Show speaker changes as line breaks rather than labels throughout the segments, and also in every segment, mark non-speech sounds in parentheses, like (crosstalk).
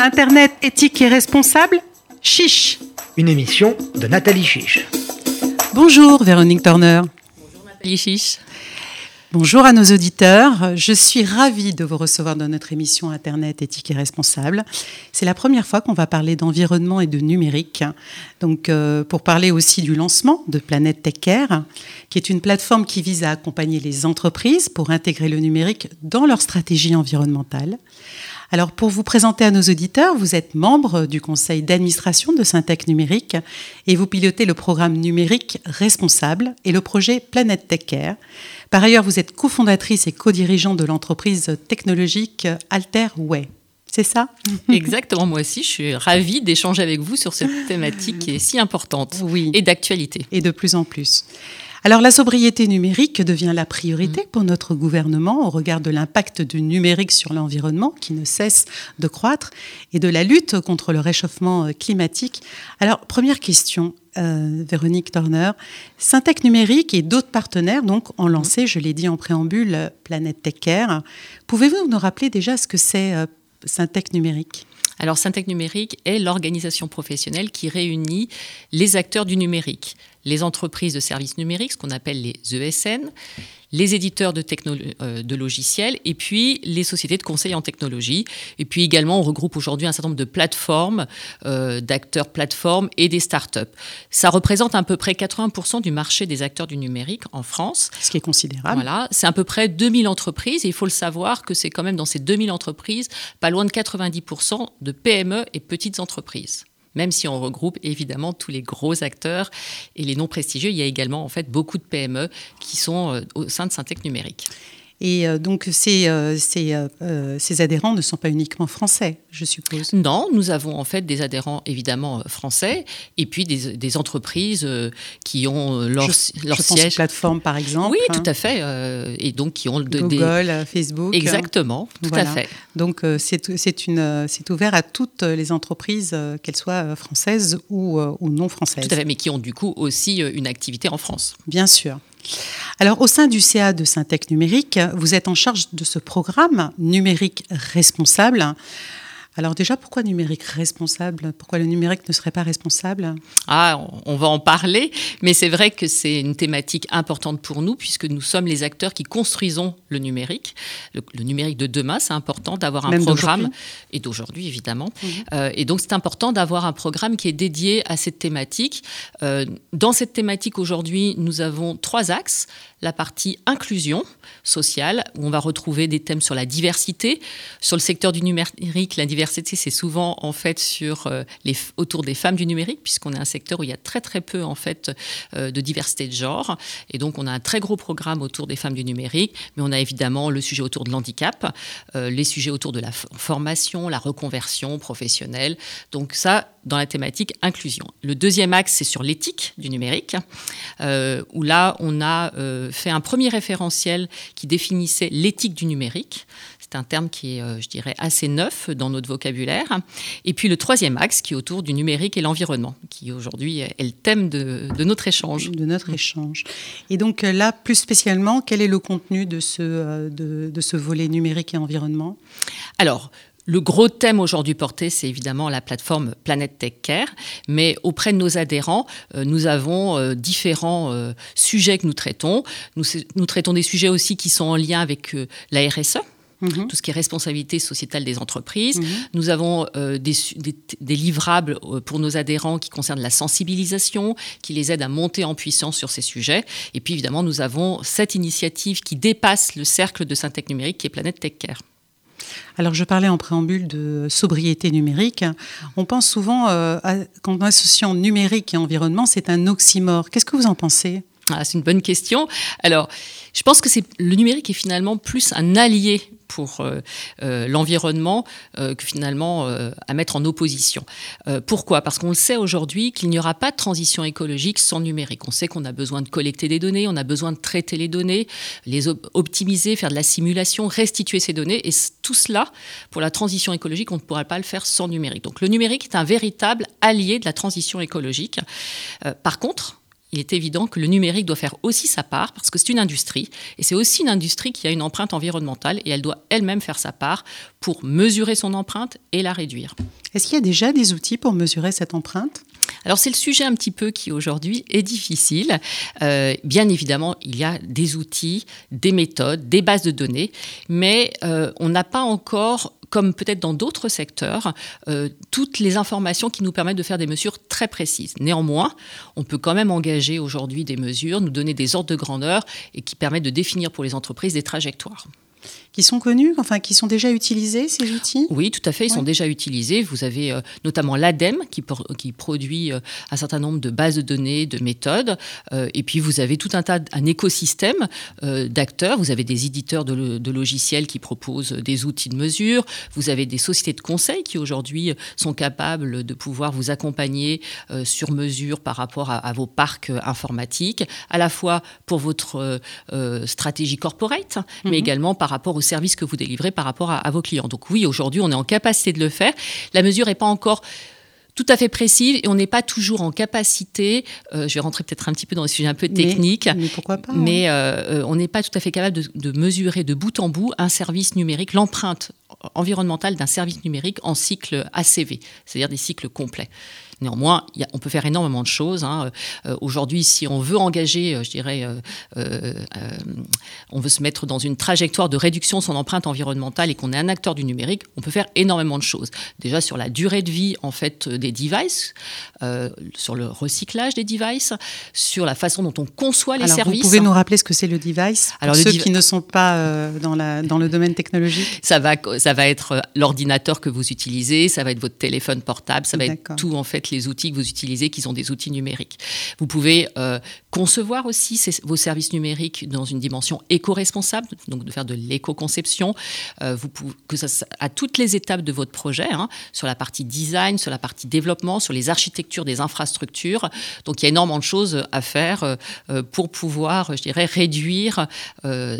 Internet éthique et responsable Chiche
Une émission de Nathalie Chiche.
Bonjour Véronique Turner.
Bonjour Nathalie Chiche.
Bonjour à nos auditeurs. Je suis ravie de vous recevoir dans notre émission Internet éthique et responsable. C'est la première fois qu'on va parler d'environnement et de numérique. Donc, euh, pour parler aussi du lancement de Planète Tech Care, qui est une plateforme qui vise à accompagner les entreprises pour intégrer le numérique dans leur stratégie environnementale. Alors, pour vous présenter à nos auditeurs, vous êtes membre du conseil d'administration de Syntec Numérique et vous pilotez le programme numérique responsable et le projet Planète Tech Care. Par ailleurs, vous êtes cofondatrice et co-dirigeante de l'entreprise technologique Alterway. C'est ça? (laughs) (laughs)
Exactement, moi aussi, je suis ravie d'échanger avec vous sur cette thématique qui est si importante
oui.
et d'actualité.
Et de plus en plus. Alors la sobriété numérique devient la priorité pour notre gouvernement au regard de l'impact du numérique sur l'environnement qui ne cesse de croître et de la lutte contre le réchauffement climatique. Alors première question, euh, Véronique Turner, Syntec Numérique et d'autres partenaires donc ont lancé, je l'ai dit en préambule, Planète Tech Care. Pouvez-vous nous rappeler déjà ce que c'est euh, Syntec Numérique?
Alors, Syntec Numérique est l'organisation professionnelle qui réunit les acteurs du numérique, les entreprises de services numériques, ce qu'on appelle les ESN, les éditeurs de, euh, de, logiciels et puis les sociétés de conseil en technologie. Et puis également, on regroupe aujourd'hui un certain nombre de plateformes, euh, d'acteurs plateformes et des startups. Ça représente à peu près 80% du marché des acteurs du numérique en France.
Ce qui est considérable.
Voilà, c'est à peu près 2000 entreprises et il faut le savoir que c'est quand même dans ces 2000 entreprises pas loin de 90% de PME et petites entreprises même si on regroupe évidemment tous les gros acteurs et les non prestigieux, il y a également en fait beaucoup de PME qui sont euh, au sein de Syntec Numérique.
Et euh, donc, ces, euh, ces, euh, ces, adhérents ne sont pas uniquement français, je suppose
Non, nous avons en fait des adhérents évidemment français et puis des, des entreprises qui ont leur,
je,
leur
je
siège.
Pense aux plateformes, par exemple.
Oui,
hein.
tout à fait. et donc, qui ont
de, Google,
des...
Facebook.
Exactement, tout
voilà.
à fait.
Donc, c'est ouvert à toutes les entreprises, qu'elles soient françaises ou, ou non françaises.
Tout à fait, mais qui ont du coup aussi une activité en France.
Bien sûr. Alors, au sein du CA de Syntec Numérique, vous êtes en charge de ce programme numérique responsable. Alors déjà, pourquoi numérique responsable? Pourquoi le numérique ne serait pas responsable?
Ah, on va en parler, mais c'est vrai que c'est une thématique importante pour nous, puisque nous sommes les acteurs qui construisons le numérique. Le, le numérique de demain, c'est important d'avoir un
Même
programme, et d'aujourd'hui évidemment. Mmh. Euh, et donc c'est important d'avoir un programme qui est dédié à cette thématique. Euh, dans cette thématique aujourd'hui, nous avons trois axes la partie inclusion sociale, où on va retrouver des thèmes sur la diversité. Sur le secteur du numérique, la diversité, c'est souvent en fait sur euh, les, autour des femmes du numérique, puisqu'on est un secteur où il y a très très peu en fait euh, de diversité de genre. Et donc on a un très gros programme autour des femmes du numérique, mais on a évidemment le sujet autour de l'handicap, euh, les sujets autour de la formation, la reconversion professionnelle. Donc ça, dans la thématique inclusion. Le deuxième axe, c'est sur l'éthique du numérique, où là, on a fait un premier référentiel qui définissait l'éthique du numérique. C'est un terme qui est, euh, je dirais, assez neuf dans notre vocabulaire. Et puis le troisième axe, qui est autour du numérique et l'environnement, qui aujourd'hui est le thème de, de, notre échange.
De notre échange. Et donc là, plus spécialement, quel est le contenu de ce, de, de ce volet numérique et environnement?
Alors, le gros thème aujourd'hui porté, c'est évidemment la plateforme Planète Tech Care, mais auprès de nos adhérents, euh, nous avons euh, différents euh, sujets que nous traitons. Nous, nous, traitons des sujets aussi qui sont en lien avec la RSE. Mmh. Tout ce qui est responsabilité sociétale des entreprises. Mmh. Nous avons des, des, des, livrables pour nos adhérents qui concernent la sensibilisation, qui les aident à monter en puissance sur ces sujets. Et puis évidemment, nous avons cette initiative qui dépasse le cercle de Syntec Numérique, qui est Planète Tech Care.
Alors, je parlais en préambule de sobriété numérique. On pense souvent, euh, qu'en associant numérique et environnement, c'est un oxymore. Qu'est-ce que vous en pensez?
Ah, C'est une bonne question. Alors, je pense que c'est le numérique est finalement plus un allié pour euh, euh, l'environnement euh, que finalement à mettre en opposition. Pourquoi? Parce qu'on le sait aujourd'hui qu'il n'y aura pas de transition écologique sans numérique. On sait qu'on a besoin de collecter des données, on a besoin de traiter les données, les op optimiser, faire de la simulation, restituer ces données. Et tout cela, pour la transition écologique, on ne pourra pas le faire sans numérique. Donc le numérique est un véritable allié de la transition écologique. Par contre, il est évident que le numérique doit faire aussi sa part parce que c'est une industrie et c'est aussi une industrie qui a une empreinte environnementale et elle doit elle-même faire sa part pour mesurer son empreinte et la réduire.
Est-ce qu'il y a déjà des outils pour mesurer cette empreinte?
Alors c'est le sujet un petit peu qui aujourd'hui est difficile. Euh, bien évidemment, il y a des outils, des méthodes, des bases de données, mais euh, on n'a pas encore comme peut-être dans d'autres secteurs, euh, toutes les informations qui nous permettent de faire des mesures très précises. Néanmoins, on peut quand même engager aujourd'hui des mesures, nous donner des ordres de grandeur et qui permettent de définir pour les entreprises des trajectoires
qui sont connus, enfin qui sont déjà utilisés ces outils?
Oui, tout à fait, ils sont déjà utilisés. Vous avez euh, notamment l'ADEME qui, qui produit euh, un certain nombre de bases de données, de méthodes, euh, et puis vous avez tout un tas, un écosystème d'acteurs. Vous avez des éditeurs de, de, logiciels qui proposent des outils de mesure. Vous avez des sociétés de conseil qui aujourd'hui sont capables de pouvoir vous accompagner sur mesure par rapport à, vos parcs informatiques, à la fois pour votre stratégie corporate, mais mhm. également par rapport au service que vous délivrez par rapport à, vos clients. Donc oui, aujourd'hui, on est en capacité de le faire. La mesure n'est pas encore tout à fait précise et on n'est pas toujours en capacité, euh, je vais rentrer peut-être un petit peu dans des sujets un peu techniques,
mais, pourquoi pas
Mais euh, euh, on n'est pas tout à fait capable de, mesurer de bout en bout un service numérique, l'empreinte environnementale d'un service numérique en cycle ACV, c'est-à-dire des cycles complets. Néanmoins, on peut faire énormément de choses. Hein. Euh, aujourd'hui, si on veut engager, euh, je dirais, euh, on veut se mettre dans une trajectoire de réduction de son empreinte environnementale et qu'on est un acteur du numérique, on peut faire énormément de choses. Déjà sur la durée de vie en fait des devices, sur le recyclage des devices, sur la façon dont on conçoit les services.
Vous pouvez nous rappeler ce que c'est le device pour Alors, ceux qui ne sont pas dans, la, dans le domaine technologique?
Ça va, ça va être l'ordinateur que vous utilisez, ça va être votre téléphone portable, ça va être tout en fait les outils que vous utilisez, qui sont des outils numériques. Vous pouvez euh, concevoir aussi vos services numériques dans une dimension éco-responsable, donc de faire de l'éco-conception, euh, que ça, à toutes les étapes de votre projet, hein, sur la partie design, sur la partie développement, sur les architectures des infrastructures. Donc il y a énormément de choses à faire euh, pour pouvoir, je dirais, réduire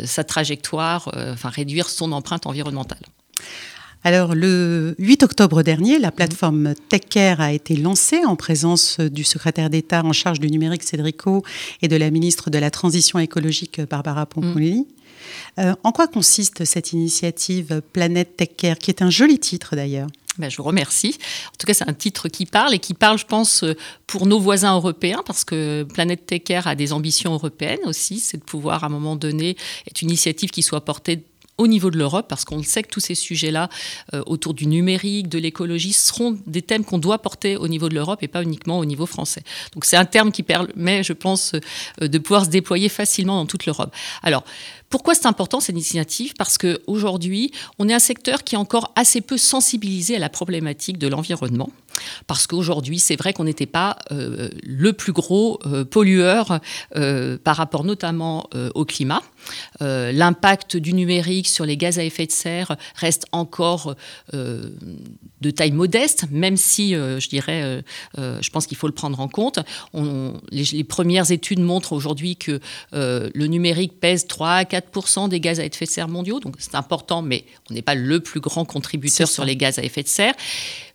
sa trajectoire, enfin réduire son empreinte environnementale.
Alors, le 8 octobre dernier, la plateforme TechCare a été lancée en présence du secrétaire d'État en charge du numérique Cédrico et de la ministre de la Transition écologique Barbara Pompili. Euh, en quoi consiste cette initiative Planète TechCare, qui est un joli titre d'ailleurs?
Ben, je vous remercie. En tout cas, c'est un titre qui parle et qui parle, je pense, pour nos voisins européens, parce que Planète TechCare a des ambitions européennes aussi. C'est de pouvoir, à un moment donné, être une initiative qui soit portée au niveau de l'Europe, parce qu'on sait que tous ces sujets-là, euh, autour du numérique, de l'écologie, seront des thèmes qu'on doit porter au niveau de l'Europe et pas uniquement au niveau français. Donc c'est un terme qui permet, je pense, euh, de pouvoir se déployer facilement dans toute l'Europe. Alors, pourquoi c'est important cette initiative? Parce qu'aujourd'hui, on est un secteur qui est encore assez peu sensibilisé à la problématique de l'environnement. Parce qu'aujourd'hui, c'est vrai qu'on n'était pas euh, le plus gros euh, pollueur euh, par rapport notamment au climat. L'impact du numérique sur les gaz à effet de serre reste encore de taille modeste, même si, je dirais, je pense qu'il faut le prendre en compte. les, premières études montrent aujourd'hui que le numérique pèse 3 à 4 des gaz à effet de serre mondiaux, donc c'est important, mais on n'est pas le plus grand contributeur sur les gaz à effet de serre.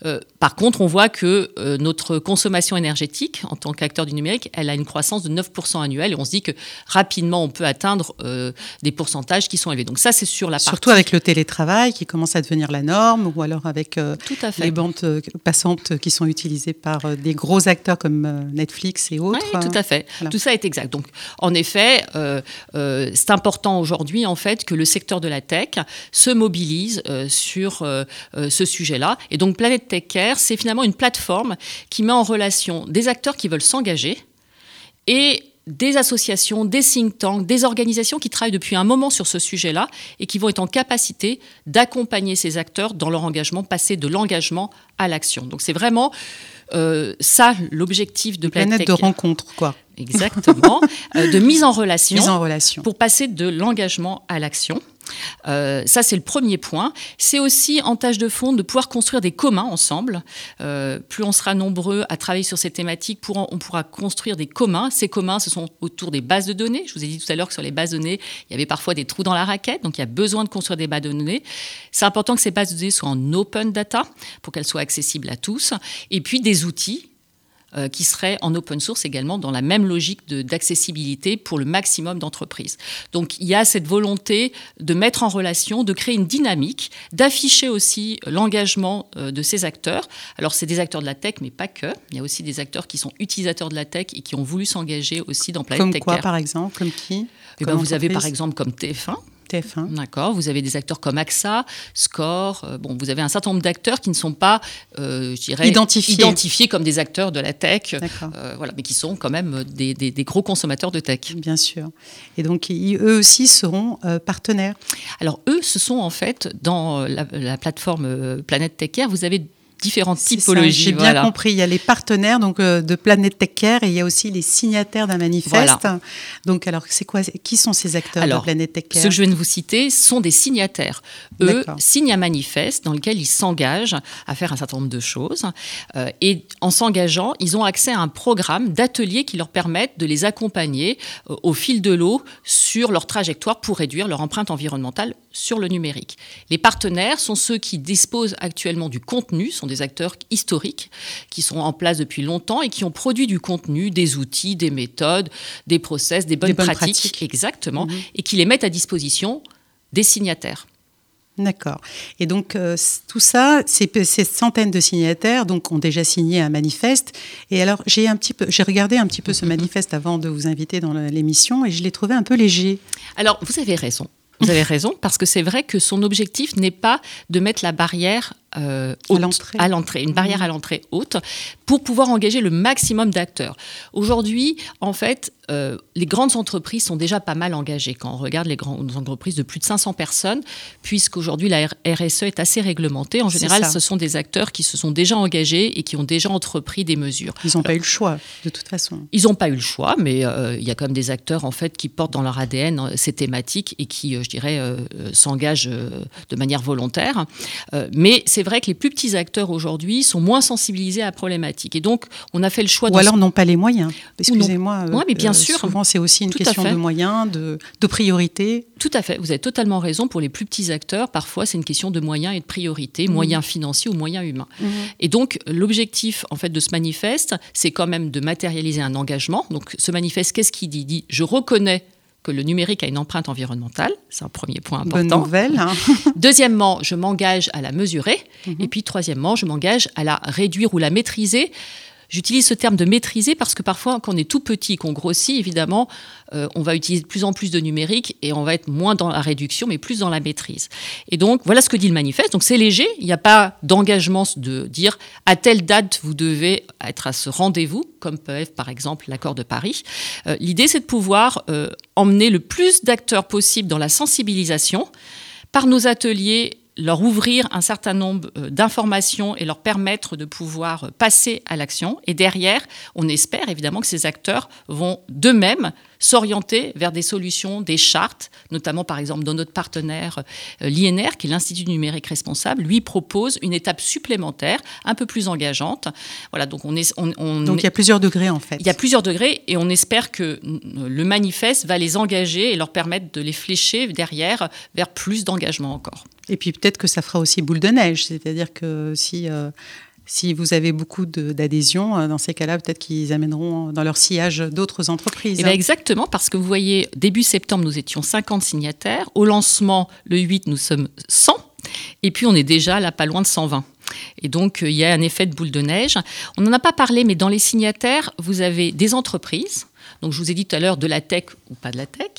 Euh, par contre, on voit que euh, notre consommation énergétique, en tant qu'acteur du numérique, elle a une croissance de 9% annuelle, et on se dit que rapidement, on peut atteindre euh, des pourcentages qui sont élevés. Donc ça, c'est sur la
Surtout avec le télétravail qui commence à devenir la norme, ou alors avec les bandes passantes qui sont utilisées par des gros acteurs comme Netflix et autres.
Oui, tout à fait. Tout ça est exact. Donc, en effet, c'est important aujourd'hui, en fait, que le secteur de la tech se mobilise euh, sur euh, euh, ce sujet-là. Et donc, Planète Tech Care, c'est finalement une plateforme qui met en relation des acteurs qui veulent s'engager et des associations, des think tanks, des organisations qui travaillent depuis un moment sur ce sujet-là et qui vont être en capacité d'accompagner ces acteurs dans leur engagement, passer de l'engagement à l'action. Donc c'est vraiment ça l'objectif de
Planète, Planète de rencontre, quoi.
Exactement, euh, de mise en, (laughs) relation
mise en relation
pour passer de l'engagement à l'action. Euh, ça, c'est le premier point. C'est aussi en tâche de fond de pouvoir construire des communs ensemble. Euh, plus on sera nombreux à travailler sur ces thématiques, on pourra construire des communs. Ces communs, ce sont autour des bases de données. Je vous ai dit tout à l'heure que sur les bases de données, il y avait parfois des trous dans la raquette, donc il y a besoin de construire des bases de données. C'est important que ces bases de données soient en open data pour qu'elles soient accessibles à tous. Et puis des outils euh, qui serait en open source également dans la même logique d'accessibilité pour le maximum d'entreprises. Donc il y a cette volonté de mettre en relation, de créer une dynamique, d'afficher aussi l'engagement euh, de ces acteurs. Alors c'est des acteurs de la tech, mais pas que. Il y a aussi des acteurs qui sont utilisateurs de la tech et qui ont voulu s'engager aussi dans Planète
Comme
Tech
quoi,
Care.
par exemple Comme qui?
Eh ben, vous avez par exemple comme TF1
TF1.
D'accord. Vous avez des acteurs comme AXA, Score. euh, bon, vous avez un certain nombre d'acteurs qui ne sont pas, euh, je dirais,
Identifiés.
identifiés comme des acteurs de la tech, euh, voilà, mais qui sont quand même des, des- des gros consommateurs de tech.
Bien sûr. Et donc, ils- eux aussi seront euh, partenaires.
Alors eux, ce sont en fait dans euh, la, la plateforme euh, Planète Tech vous avez différentes typologies.
J'ai bien compris. Il y a les partenaires donc euh, de Planète Tech Care et il y a aussi les signataires d'un manifeste.
Voilà.
Donc, alors, c'est quoi Qui sont ces acteurs
Alors,
de Planète Tech Care
Ceux que je viens de vous citer sont des signataires. Eux signent un manifeste dans lequel ils s'engagent à faire un certain nombre de choses. Euh, et en s'engageant, ils ont accès à un programme d'ateliers qui leur permettent de les accompagner euh, au fil de l'eau sur leur trajectoire pour réduire leur empreinte environnementale sur le numérique. Les partenaires sont ceux qui disposent actuellement du contenu, sont des acteurs historiques qui sont en place depuis longtemps et qui ont produit du contenu, des outils, des méthodes, des process, des bonnes,
bonnes
pratiques,
pratiques.
exactement,
Mhm.
et qui les mettent à disposition des signataires.
D'accord. Et donc, euh, tout ça, ces, ces centaines de signataires donc, ont déjà signé un manifeste. Et alors, j'ai un petit peu, j'ai regardé un petit peu ce
Mhm.
manifeste avant de vous inviter dans l'émission et je l'ai trouvé un peu léger.
Alors, vous avez raison. Vous avez raison, parce que c'est vrai que son objectif n'est pas de mettre la barrière euh, haute, à l'entrée, une barrière
Mhm.
à l'entrée haute, pour pouvoir engager le maximum d'acteurs. Aujourd'hui, en fait, euh, les grandes entreprises sont déjà pas mal engagées. Quand on regarde les grandes entreprises de plus de 500 personnes, puisqu'aujourd'hui la RSE est assez réglementée, en général, ce sont des acteurs qui se sont déjà engagés et qui ont déjà entrepris des mesures.
Ils n'ont pas eu le choix, de toute façon.
Ils n'ont pas eu le choix, mais euh, il y a quand même des acteurs en fait qui portent dans leur ADN euh, ces thématiques et qui, euh, je dirais, euh, s'engagent euh, de manière volontaire. Euh, mais c'est vrai que les plus petits acteurs aujourd'hui sont moins sensibilisés à la problématique. Et donc, on a fait le choix.
Ou alors n'ont pas les moyens. Excusez-moi.
Ouais, mais bien sûr.
Souvent, c'est aussi une
Tout
question de moyens, de, de priorité.
Tout à fait. Vous avez totalement raison. Pour les plus petits acteurs, parfois, c'est une question de moyens et de priorité, moyens financiers ou moyens humains. Et donc, l'objectif, en fait, de ce manifeste, c'est quand même de matérialiser un engagement. Donc, ce manifeste, qu'est-ce qu'il dit? Il dit Je reconnais que le numérique a une empreinte environnementale. C'est un premier point
Bonne
important.
nouvelle. hein. (laughs)
Deuxièmement, je m'engage à la mesurer.
Mhm.
Et puis, troisièmement, je m'engage à la réduire ou la maîtriser. J'utilise ce terme de maîtriser parce que parfois, quand on est tout petit, qu'on grossit, évidemment, euh, on va utiliser de plus en plus de numérique et on va être moins dans la réduction, mais plus dans la maîtrise. Et donc, voilà ce que dit le manifeste. Donc, c'est léger. Il n'y a pas d'engagement de dire à telle date, vous devez être à ce rendez-vous, comme peut être, par exemple, l'accord de Paris. Euh, L'idée, c'est de pouvoir euh, emmener le plus d'acteurs possible dans la sensibilisation par nos ateliers leur ouvrir un certain nombre euh, d'informations et leur permettre de pouvoir passer à l'action. Et derrière, on espère évidemment que ces acteurs vont d'eux-mêmes s'orienter vers des solutions, des chartes, notamment par exemple dans notre partenaire euh, l'INR, qui est l'Institut numérique responsable, lui propose une étape supplémentaire, un peu plus engageante. Voilà, donc on est, on, on
Donc, il y a plusieurs degrés, en fait.
il y a plusieurs degrés et on espère que le manifeste va les engager et leur permettre de les flécher derrière vers plus d'engagement encore.
Et puis peut-être que ça fera aussi boule de neige, c'est-à-dire que si, euh, si vous avez beaucoup d'adhésions, euh, dans ces cas-là, peut-être qu'ils amèneront dans leur sillage d'autres entreprises.
Et bien exactement, parce que vous voyez, début septembre, nous étions 50 signataires. Au lancement, le 8, nous sommes 100. Et puis, on est déjà là, pas loin de 120. Et donc, euh, il y a un effet de boule de neige. On n'en a pas parlé, mais dans les signataires, vous avez des entreprises. Donc, je vous ai dit tout à l'heure de la tech ou pas de la tech,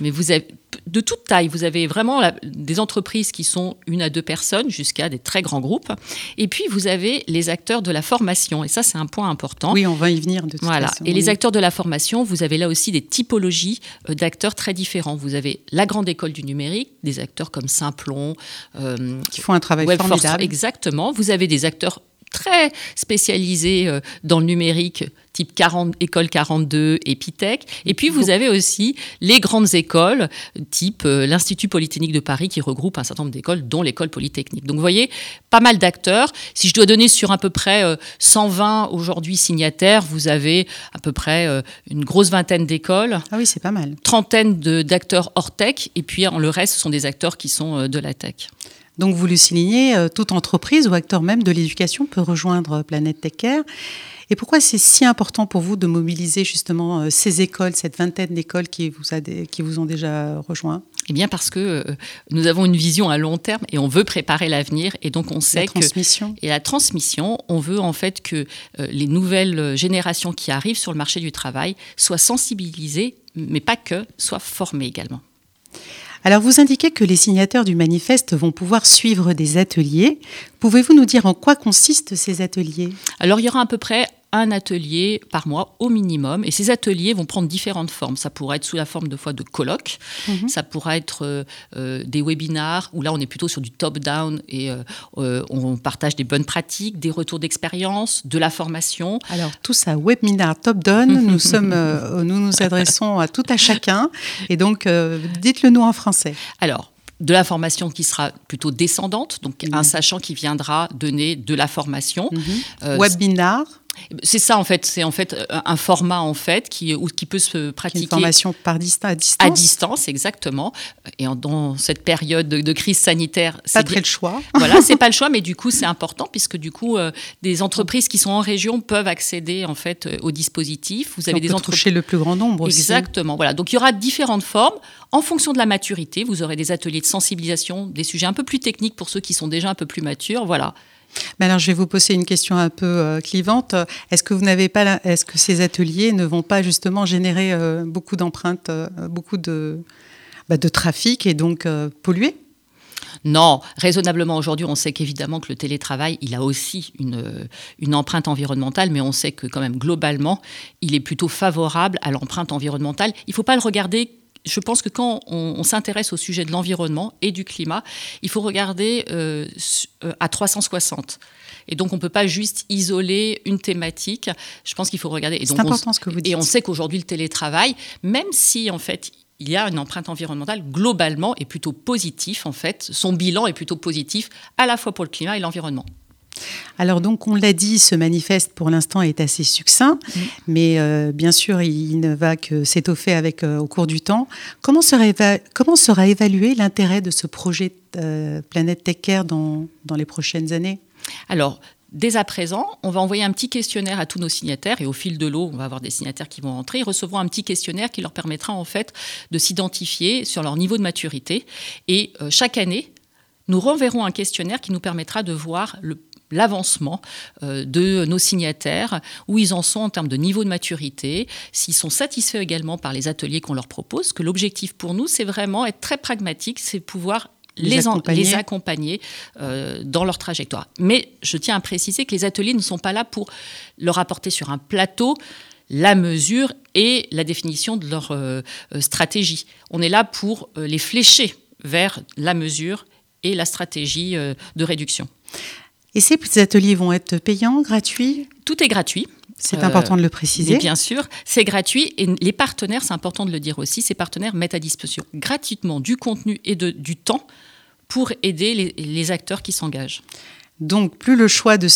mais vous avez de toute taille. Vous avez vraiment la- des entreprises qui sont une à deux personnes jusqu'à des très grands groupes. Et puis, vous avez les acteurs de la formation. Et ça, c'est un point important.
Oui, on va y venir de toute
Voilà.
façon.
Et les acteurs de la formation, vous avez là aussi des typologies euh, d'acteurs très différents. Vous avez la grande école du numérique, des acteurs comme Simplon, euh,
qui font un travail formidable.
exactement. Vous avez des acteurs très spécialisés euh, dans le numérique, type 40, École 42, Epitech. Et puis, vous avez aussi les grandes écoles, type euh, l'Institut Polytechnique de Paris, qui regroupe un certain nombre d'écoles, dont l'école Polytechnique. Donc, vous voyez, pas mal d'acteurs. Si je dois donner sur à peu près euh, 120 aujourd'hui signataires, vous avez à peu près euh, une grosse vingtaine d'écoles,
Ah oui, c'est pas mal.
trentaine d'acteurs hors tech, et puis en le reste, ce sont des acteurs qui sont euh, de la tech.
Donc vous le soulignez, euh, toute entreprise ou acteur même de l'éducation peut rejoindre Planète Tech Care. Et pourquoi c'est si important pour vous de mobiliser justement euh, ces écoles, cette vingtaine d'écoles qui, vous qui vous ont déjà rejoint
eh bien parce que euh, nous avons une vision à long terme et on veut préparer l'avenir et donc on sait
la transmission.
que et la transmission, on veut en fait que les nouvelles générations qui arrivent sur le marché du travail soient sensibilisées, mais pas que, soient formées également.
Alors vous indiquez que les signataires du manifeste vont pouvoir suivre des ateliers. Pouvez-vous nous dire en quoi consistent ces ateliers?
Alors il y aura à peu près un atelier par mois au minimum. Et ces ateliers vont prendre différentes formes. Ça pourrait être sous la forme de fois de colloques, mhm. ça pourrait être euh, euh, des webinars où là on est plutôt sur du top-down et euh, on partage des bonnes pratiques, des retours d'expérience, de la formation.
Alors tout ça, webinar top-down, (laughs) nous, sommes, nous nous adressons à tout à chacun. Et donc dites-le nous en français.
Alors, de la formation qui sera plutôt descendante, donc un sachant qui viendra donner de la formation.
Mhm. Webinar
c'est ça en fait, c'est en fait euh, un format en fait qui, qui peut se pratiquer. Une
formation par à distance.
À distance, exactement. Et dans cette période de, crise sanitaire,
c'est pas très le choix.
Voilà, c'est pas le (laughs) choix, mais du coup c'est important puisque du coup euh, des entreprises qui sont en région peuvent accéder en fait euh, au dispositif.
Vous avez des entreprises le plus grand nombre aussi.
Exactement. Voilà, donc il y aura différentes formes en fonction de la maturité. Vous aurez des ateliers de sensibilisation, des sujets un peu plus techniques pour ceux qui sont déjà un peu plus matures. Voilà.
Alors, je vais vous poser une question un peu euh, clivante. Est-ce que vous n'avez pas, est-ce que ces ateliers ne vont pas justement générer euh, beaucoup d'empreintes, euh, beaucoup de, bah, de trafic et donc polluer?
Non, raisonnablement aujourd'hui, on sait qu'évidemment que le télétravail, il a aussi une, une empreinte environnementale, mais on sait que quand même globalement, il est plutôt favorable à l'empreinte environnementale. Il ne faut pas le regarder je pense que quand on, s'intéresse au sujet de l'environnement et du climat, il faut regarder euh, euh, à 360. Et donc, on ne peut pas juste isoler une thématique. Je pense qu'il faut regarder.
C'est important ce que vous dites.
Et on sait qu'aujourd'hui, le télétravail, même si, en fait, il y a une empreinte environnementale, globalement, est plutôt positif, en fait. Son bilan est plutôt positif, à la fois pour le climat et l'environnement.
Alors donc, on l'a dit, ce manifeste pour l'instant est assez succinct, mm. mais euh, bien sûr, il ne va que s'étoffer avec euh, au cours du temps. Comment sera, comment sera évalué l'intérêt de ce projet euh, Planète Tech Care dans, dans les prochaines années?
Alors, Dès à présent, on va envoyer un petit questionnaire à tous nos signataires et au fil de l'eau, on va avoir des signataires qui vont entrer. Ils recevront un petit questionnaire qui leur permettra en fait de s'identifier sur leur niveau de maturité. Et chaque année, nous renverrons un questionnaire qui nous permettra de voir le l'avancement euh, de nos signataires, où ils en sont en termes de niveau de maturité, s'ils sont satisfaits également par les ateliers qu'on leur propose, que l'objectif pour nous, c'est vraiment être très pragmatique, c'est pouvoir les, accompagner, euh, dans leur trajectoire. Mais je tiens à préciser que les ateliers ne sont pas là pour leur apporter sur un plateau la mesure et la définition de leur euh, stratégie. On est là pour les flécher vers la mesure et la stratégie de réduction.
Et ces petits ateliers vont être payants, gratuits?
Tout est gratuit.
C'est important de le préciser.
bien sûr, c'est gratuit et les partenaires, c'est important de le dire aussi, ces partenaires mettent à disposition gratuitement du contenu et de, du temps pour aider les acteurs qui s'engagent.
Donc, plus le choix de,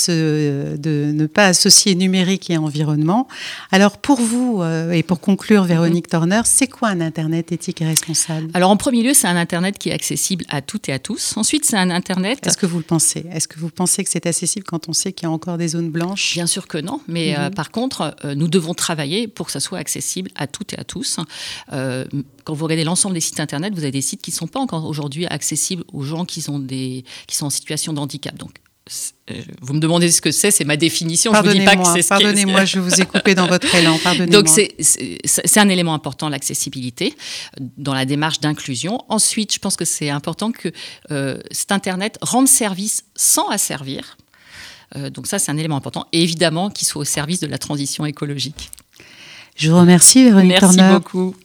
de ne pas associer numérique et environnement. Alors, pour vous, euh, et pour conclure, Véronique mhm. Turner, c'est quoi un Internet éthique et responsable?
Alors, en premier lieu, c'est un Internet qui est accessible à toutes et à tous. Ensuite, c'est un Internet...
Est-ce que vous le pensez? Est-ce que vous pensez que c'est accessible quand on sait qu'il y a encore des zones blanches?
Bien sûr que non, mais euh, mhm. par contre, euh, nous devons travailler pour que ça soit accessible à toutes et à tous. quand vous regardez l'ensemble des sites Internet, vous avez des sites qui ne sont pas encore aujourd'hui accessibles aux gens qui, des, qui sont en situation de handicap. Donc, vous me demandez ce que c'est, c'est ma définition.
Je vous dis pas que c'est Pardonnez-moi, je vous ai coupé dans votre élan. (laughs)
Donc c'est un élément important, l'accessibilité, dans la démarche d'inclusion. Ensuite, je pense que c'est important que euh, cet Internet rende service sans asservir. Euh, donc ça, c'est un élément important. Et évidemment, qu'il soit au service de la transition écologique.
Je vous remercie, Véronique
Merci beaucoup.